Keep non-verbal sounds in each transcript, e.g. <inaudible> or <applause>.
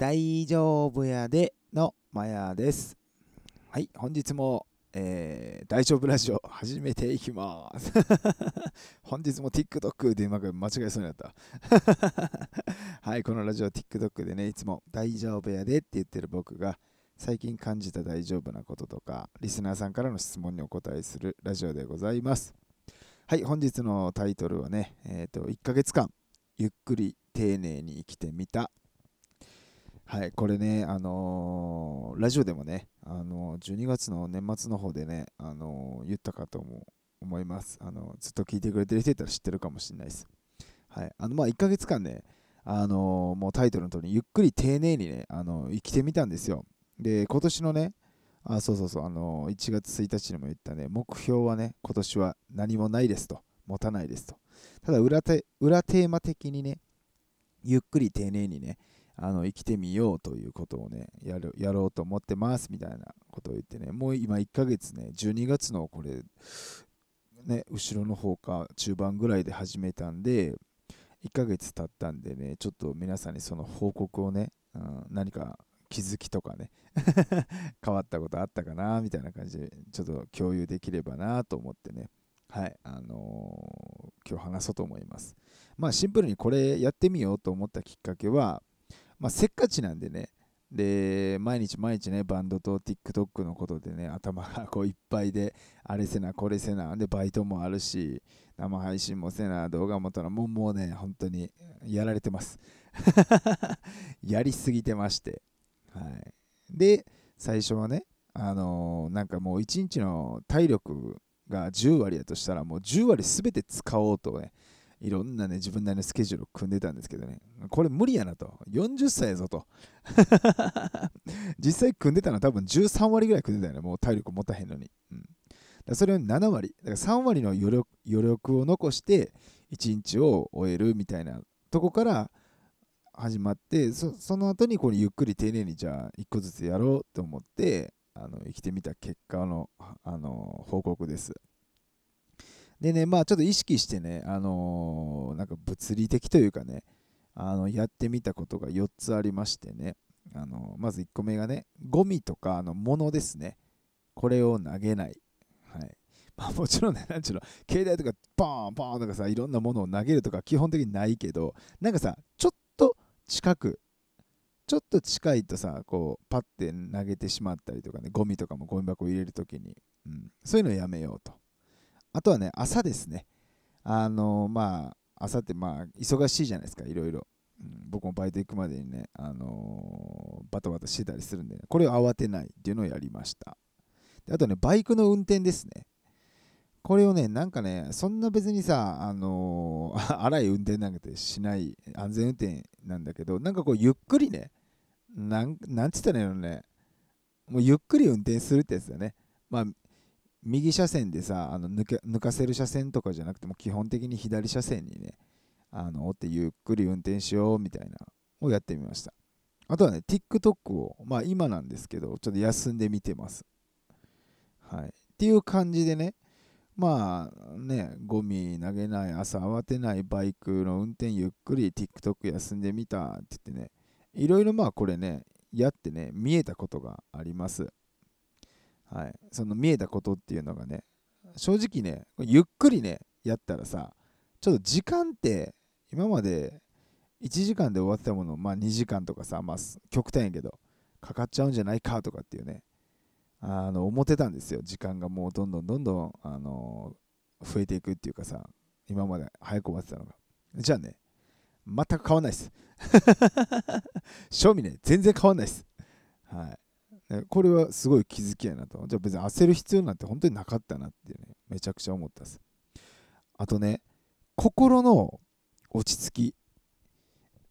大丈夫やでのマヤです。はい、本日も、えー、大丈夫ラジオ始めていきます。<laughs> 本日も TikTok でうまく間違えそうになった。<laughs> はい、このラジオ TikTok でね、いつも大丈夫やでって言ってる僕が最近感じた大丈夫なこととか、リスナーさんからの質問にお答えするラジオでございます。はい、本日のタイトルはね、えっ、ー、と、1ヶ月間、ゆっくり丁寧に生きてみたはい、これね、あのー、ラジオでもね、あのー、12月の年末の方でね、あのー、言ったかと思います、あのずっと聞いてくれてる人いたら知ってるかもしれないです。はい、あのまあ1ヶ月間ね、あのもうタイトルの通り、ゆっくり丁寧にね、あの生きてみたんですよ。で、今年のね、あそうそうそう、あの1月1日にも言ったね、目標はね、今年は何もないですと、持たないですと。ただ裏テ、裏テーマ的にね、ゆっくり丁寧にね、あの生きてみようということをねやる、やろうと思ってますみたいなことを言ってね、もう今1ヶ月ね、12月のこれ、ね、後ろの方か中盤ぐらいで始めたんで、1ヶ月経ったんでね、ちょっと皆さんにその報告をね、うん、何か気づきとかね <laughs> 変わったことあったかなみたいな感じでちょっと共有できればなと思ってねはいあのー、今日話そうと思います。まあシンプルにこれやってみようと思ったきっかけはまあ、せっかちなんでね、で、毎日毎日ね、バンドと TikTok のことでね、頭がこういっぱいで、あれせな、これせな、で、バイトもあるし、生配信もせな、動画も撮ら、もうもうね、本当にやられてます。<laughs> やりすぎてまして。はい。で、最初はね、あのー、なんかもう一日の体力が10割やとしたら、もう10割全て使おうとね、いろんなね、自分なりのスケジュールを組んでたんですけどね、これ無理やなと。40歳やぞと。<laughs> 実際組んでたのは多分13割ぐらい組んでたよね、もう体力持たへんのに。うん、だそれを7割、だから3割の余力余力を残して1日を終えるみたいなとこから始まってそその後にこにゆっくり丁寧にじゃあ1個ずつやろうと思ってあの生きてみた結果のあの報告です。でね、まあちょっと意識してね、あのー、なんか物理的というかね、あのやってみたことが4つありましてね、あのー、まず1個目がね、ゴミとかあの物ですね、これを投げない。はい。まあ、もちろんね、<laughs> なんちゅうの、携帯とかポーンポーンとかさ、いろんなものを投げるとか基本的にないけど、なんかさ、ちょっと近く、ちょっと近いとさ、こう、パッて投げてしまったりとかね、ゴミとかもゴミ箱入れるときに、うん、そういうのやめようと。あとはね、朝ですね。あのまあ、朝ってまあ、忙しいじゃないですか、いろいろ。うん、僕もバイト行くまでにね、あの、バタバタしてたりするんで、ね、これを慌てないっていうのをやりました。であとね、バイクの運転ですね。これをね、なんかね、そんな別にさ、あのー、<laughs> 荒い運転なんてしない安全運転なんだけど、なんかこう、ゆっくりね、なん、なんつったらいいのね、もうゆっくり運転するってやつだね。まあ、右車線でさあの抜け抜かせる車線とかじゃなくても基本的に左車線にねあの追ってゆっくり運転しようみたいなをやってみました。あとはね TikTok をまあ今なんですけどちょっと休んでみてます。はい。っていう感じでねまあねゴミ投げない朝慌てないバイクの運転ゆっくり TikTok 休んでみたって言ってねいろいろまあこれねやってね見えたことがあります。はい、その見えたことっていうのがね正直ねゆっくりねやったらさちょっと時間って今まで1時間で終わってたものまあ2時間とかさまあ極端やけどかかっちゃうんじゃないかとかっていうねあの思ってたんですよ。時間がもうどんどんどんどんあの増えていくっていうかさ今まで早く終わってたのが。じゃあね全く変わんないです。<laughs> 正味ね全然変わんないです。はい。これはすごい気づきやなと。じゃあ別に焦る必要なんて本当になかったなってね、めちゃくちゃ思ったです。あとね、心の落ち着き。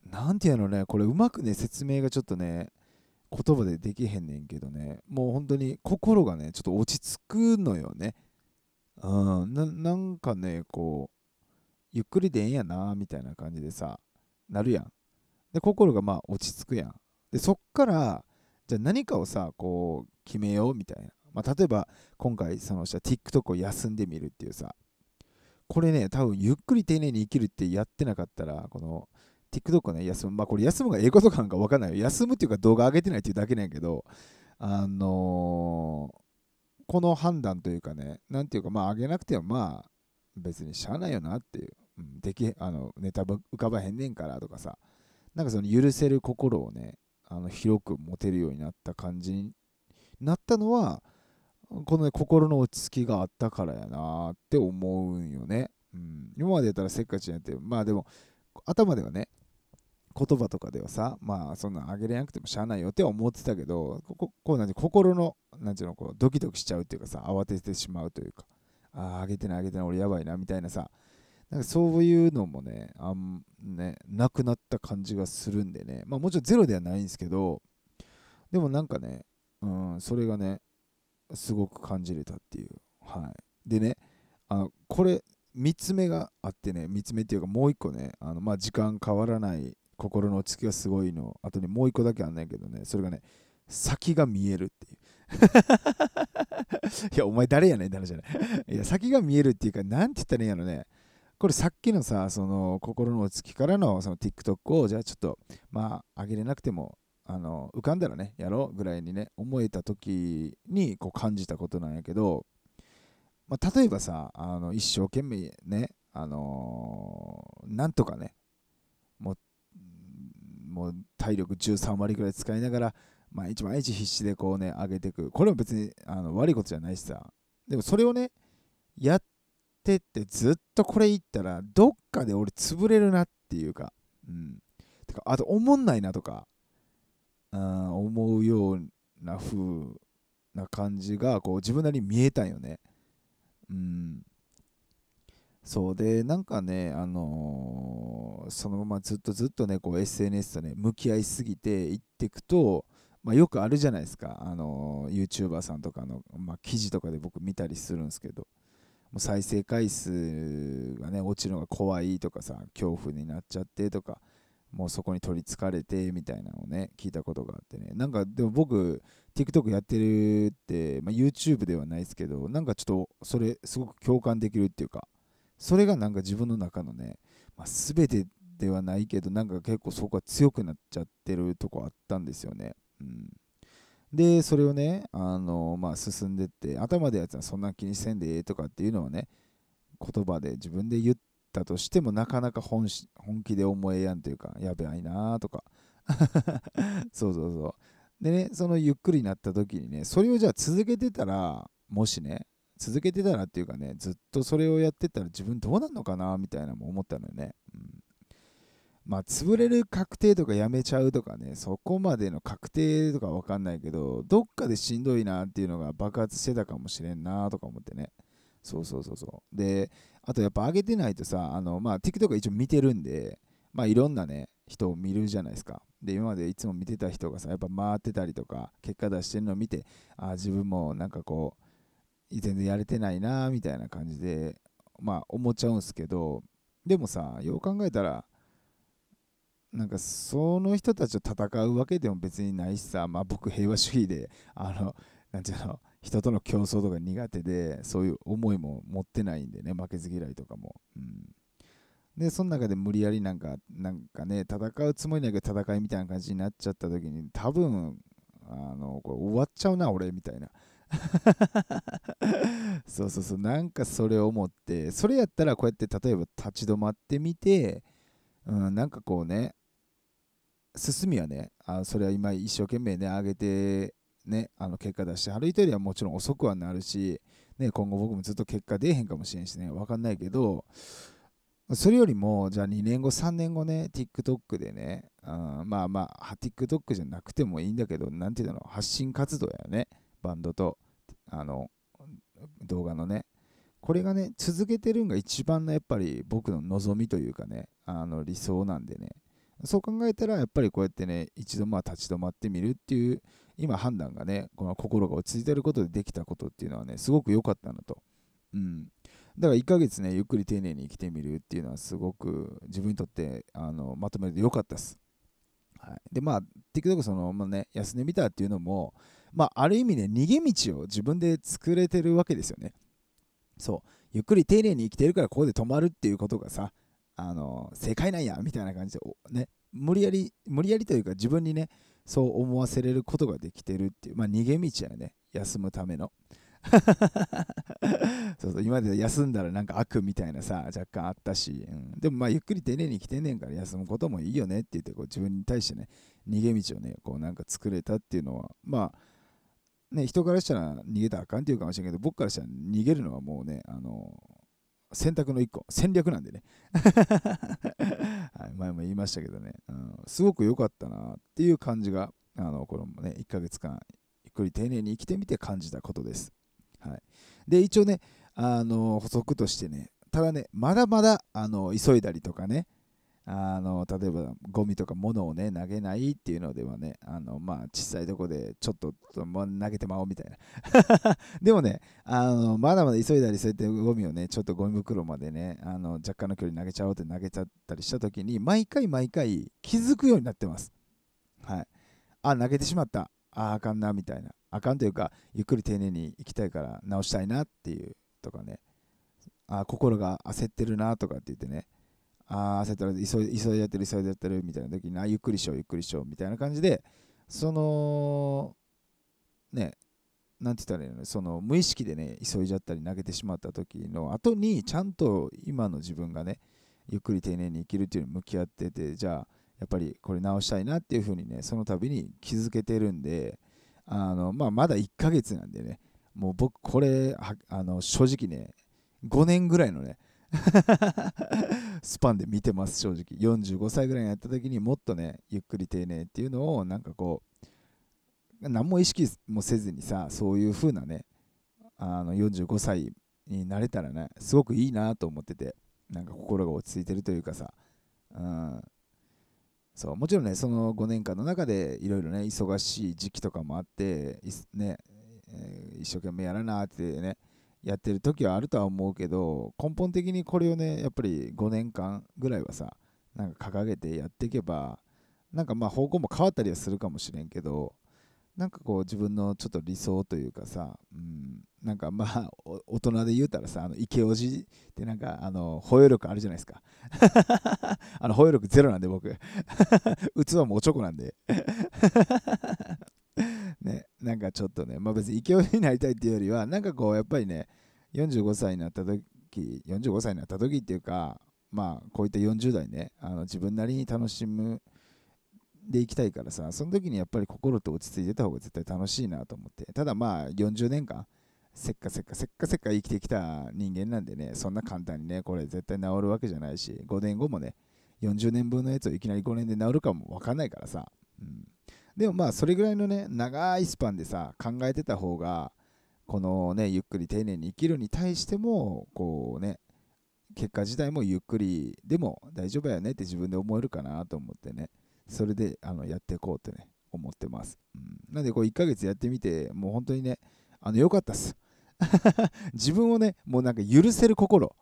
なんていうのね、これうまくね、説明がちょっとね、言葉でできへんねんけどね、もう本当に心がね、ちょっと落ち着くのよね。うん、ななんかね、こう、ゆっくりでええんやな、みたいな感じでさ、なるやん。で、心がまあ落ち着くやん。で、そっから、じゃあ何かをさこう決めようみたいな、まあ、例えば今回その人は TikTok を休んでみるっていうさこれね多分ゆっくり丁寧に生きるってやってなかったらこの TikTok をね、休む。まあこれ休むがええことかなんか分かんないよ。休むっていうか動画上げてないっていうだけなんやけど、あのーこの判断というかね、なんていうか、まあ上げなくてもまあ別にしゃあないよなっていう。うん、できあのネタ浮かばへんねんからとかさ、なんかその許せる心をね、あの広く持てるようになった感じになったのは、このね、心の落ち着きがあったからやなって思うんよね。うん、今までやったらせっかちにやって、まあでも、頭ではね、言葉とかではさ、まあそんなあげれなくてもしゃあないよって思ってたけど、こここうなん心の、なんていうの、こうドキドキしちゃうっていうかさ、慌ててしまうというか、ああ、あげてないあげてない、俺やばいなみたいなさ、なんかそういうのもね、あんね、なくなった感じがするんでね、まあもちろんゼロではないんですけど、でもなんかね、うん、それがね、すごく感じれたっていう。はい。でね、あの、これ、3つ目があってね、3つ目っていうかもう1個ね、あのまあ、時間変わらない心の落ち着きがすごいの、あとにもう1個だけあんねんけどね、それがね、先が見えるっていう。<laughs> いや、お前誰やねんって話じゃない。いや、先が見えるっていうか、なんて言ったらいいんやろね。これさっきのさ、その心の落ち着きからのその TikTok を、じゃあちょっと、まあ、上げれなくても、あの浮かんだらね、やろうぐらいにね、思えた時にこう感じたことなんやけど、まあ、例えばさ、あの一生懸命ね、あのー、なんとかね、もう、もう体力13割ぐらい使いながら、毎日毎日必死でこうね、上げていく。これも別にあの悪いことじゃないしさ。でもそれをね、やってってずっとこれ言ったら、どっかで俺潰れるなっていうか、うん。てか、あと、おもんないなとか、うん思うような風な感じがこう自分なりに見えたんよね。うん。そうで、なんかね、あのー、そのままずっとずっとね、こう SNS とね、向き合いすぎていっていくと、まあ、よくあるじゃないですか、あのー、YouTuber さんとかの、まあ、記事とかで僕見たりするんですけど、もう再生回数がね、落ちるのが怖いとかさ、恐怖になっちゃってとか、もうそこに取りつかれてみたいなのをね、聞いたことがあってね。なんか、でも僕、TikTok やってるって、まあ、YouTube ではないですけど、なんかちょっとそれすごく共感できるっていうか、それがなんか自分の中のね、まあ、全てではないけど、なんか結構そこが強くなっちゃってるとこあったんですよね。うん。で、それをね、あのまあ、進んでって、頭でやつはそんな気にせんでええとかっていうのはね、言葉で自分で言ったとしてもなかなか本気で思えやんというか、やべいなとか。<laughs> そうそうそう。でね、そのゆっくりになった時にね、それをじゃあ続けてたら、もしね、続けてたらっていうかね、ずっとそれをやってたら自分どうなんのかなみたいなのも思ったのよね。うん、まあ、潰れる確定とかやめちゃうとかね、そこまでの確定とかわかんないけど、どっかでしんどいなっていうのが爆発してたかもしれんなとか思ってね。そうそうそうそう。で、あとやっぱ上げてないとさ、あの、まあ、TikTok 一応見てるんで、まあ、いろんなね、人を見るじゃないですか。で、今までいつも見てた人がさ、やっぱ回ってたりとか、結果出してるのを見て、ああ、自分もなんかこう、全然やれてないな、みたいな感じで、まあ、思っちゃうんすけど、でもさ、よう考えたら、なんかその人たちと戦うわけでも別にないしさ、まあ僕平和主義で、あの、なんていうの、人との競争とか苦手で、そういう思いも持ってないんでね、負けず嫌いとかも。うん、で、その中で無理やりなんか、なんかね、戦うつもりだけど戦いみたいな感じになっちゃった時に、多分、あの、これ終わっちゃうな、俺、みたいな。<laughs> そうそうそう、なんかそれを思って、それやったらこうやって例えば立ち止まってみて、うん、なんかこうね、進みはね、あそれは今一生懸命ね、上げてね、あの結果出して歩いてよりはもちろん遅くはなるし、ね、今後僕もずっと結果出えへんかもしれんしね、わかんないけど、それよりも、じゃあ2年後、3年後ね、TikTok でね、あまあまあ、TikTok じゃなくてもいいんだけど、なんていうの、発信活動やね、バンドと、あの、動画のね。これがね、続けてるんが一番のやっぱり僕の望みというかね、あの理想なんでね。そう考えたら、やっぱりこうやってね、一度まあ立ち止まってみるっていう今判断がね、この心が落ち着いてることでできたことっていうのはね、すごく良かったなと。うん。だから1ヶ月ね、ゆっくり丁寧に生きてみるっていうのはすごく自分にとってあのまとめて良かったです。はい、で、まあ、TikTok その、まあね、休んでみたっていうのも、まあ、ある意味ね、逃げ道を自分で作れてるわけですよね。そう。ゆっくり丁寧に生きてるからここで止まるっていうことがさ、あの正解なんやみたいな感じでね無理やり無理やりというか自分にねそう思わせれることができてるっていうまあ逃げ道やね休むための。<laughs> そうそう今まで休んだらなんか悪みたいなさ若干あったし、うん、でもまあゆっくり丁寧に来てんねんから休むこともいいよねって言ってこう自分に対してね逃げ道をねこうなんか作れたっていうのはまあね人からしたら逃げたらあかんっていうかもしれんけど僕からしたら逃げるのはもうねあの選択の一個戦略なんでね。<laughs> はい、前も言いましたけどね、うん、すごく良かったなっていう感じがあのこのね1ヶ月間ゆっくり丁寧に生きてみて感じたことです。はい、で一応ねあの補足としてねただねまだまだあの急いだりとかねあの例えばゴミとか物をね投げないっていうのではねあのまあ小さいとこでちょっと投げてまおうみたいな。<laughs> でもねあのまだまだ急いだりそうやってゴミをねちょっとゴミ袋までねあの若干の距離投げちゃおうって投げちゃったりした時に毎回毎回気づくようになってます。はい。あ投げてしまった。ああかんなみたいな。あかんというかゆっくり丁寧に行きたいから直したいなっていうとかね。あ心が焦ってるなとかって言ってね。ああ焦ってる急い急いでやってる急いでやってるみたいな時にあゆっくりしようゆっくりしようみたいな感じでそのねなんて言ったらいいのその無意識でね急いじゃったり投げてしまった時の後にちゃんと今の自分がねゆっくり丁寧に生きるっていうのに向き合っててじゃあやっぱりこれ直したいなっていう風にねその度に気づけてるんであの、まあ、まだ1ヶ月なんでね、もう僕、これ、あの正直ね、5年ぐらいのねスパンで見てます、正直。45歳ぐらいにやった時にもっとね、ゆっくり丁寧っていうのを、なんかこう、何も意識もせずにさ、そういう風なね、あの45歳になれたらね、すごくいいなと思ってて、なんか心が落ち着いてるというかさ、うん、そうもちろんねその5年間の中でいろいろね忙しい時期とかもあってね、えー、一生懸命やらなってねやってる時はあるとは思うけど根本的にこれをねやっぱり5年間ぐらいはさなんか掲げてやっていけばなんかまあ方向も変わったりはするかもしれんけどなんかこう自分のちょっと理想というかさ、うん、なんかまあ大人で言うたらさ、あの池おじってなんかあの保養力あるじゃないですか。<laughs> あの保養力ゼロなんで僕。<laughs> 器もおちょこなんで。なんかちょっとね、まあ別に池おじになりたいっていうよりは、なんかこうやっぱりね、45歳になった時、45歳になった時っていうか、まあこういった40代ね、あの自分なりに楽しむで行きたいからさ、その時にやっぱり心と落ち着いてた方が絶対楽しいなと思って。ただまあ40年間、せっかせっかせっかせっか生きてきた人間なんでね、そんな簡単にね、これ絶対治るわけじゃないし、5年後もね、40年分のやつをいきなり5年で治るかもわかんないからさ。うん、でもまあそれぐらいのね、長いスパンでさ、考えてた方が、このね、ゆっくり丁寧に生きるに対しても、こうね、結果自体もゆっくりでも大丈夫やねって自分で思えるかなと思ってね。それであのやっていこうってね、思ってます。うん、なんで、こう1ヶ月やってみて、もう本当にね、あの良かったっす。<laughs> 自分をね、もうなんか許せる心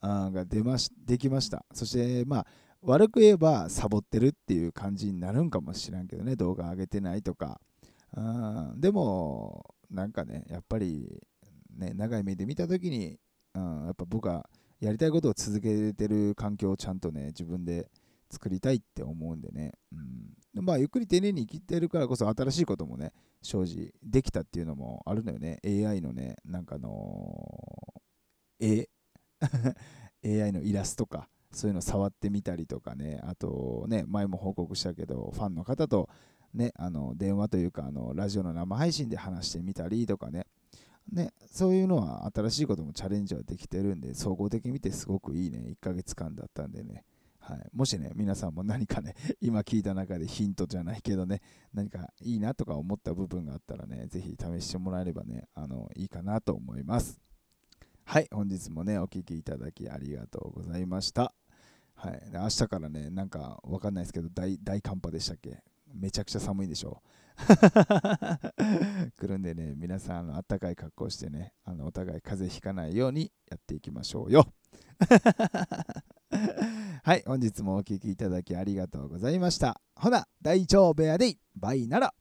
が出ましできました。そして、まあ、悪く言えばサボってるっていう感じになるんかもしらんけどね、動画上げてないとか。うん、でも、なんかね、やっぱり、ね、長い目で見たときに、うん、やっぱ僕はやりたいことを続けてる環境をちゃんとね、自分で作りたいって思うんでね、うん、まあゆっくり丁寧に生きてるからこそ新しいこともね生じできたっていうのもあるのよね。AI のねなんかの絵 AI <laughs> のイラストか。そういうの触ってみたりとかね。あとね前も報告したけどファンの方とねあの電話というかあのラジオの生配信で話してみたりとかね。ね、そういうのは新しいこともチャレンジはできてるんで、総合的に見てすごくいいね、1ヶ月間だったんでね、はい、もしね、皆さんも何かね、<laughs> 今聞いた中でヒントじゃないけどね、何かいいなとか思った部分があったらね、ぜひ試してもらえればね、あのいいかなと思います。はい、本日もね、お聴きいただきありがとうございました。はい、明日からね、なんかわかんないですけど大、大寒波でしたっけ？めちゃくちゃ寒いでしょう <laughs> 来るんでね、皆さん、あの暖かい格好してね、あのお互い風邪ひかないようにやっていきましょうよ。<laughs> はい、本日もお聴きいただきありがとうございました。ほな、大丈夫やでバイなら。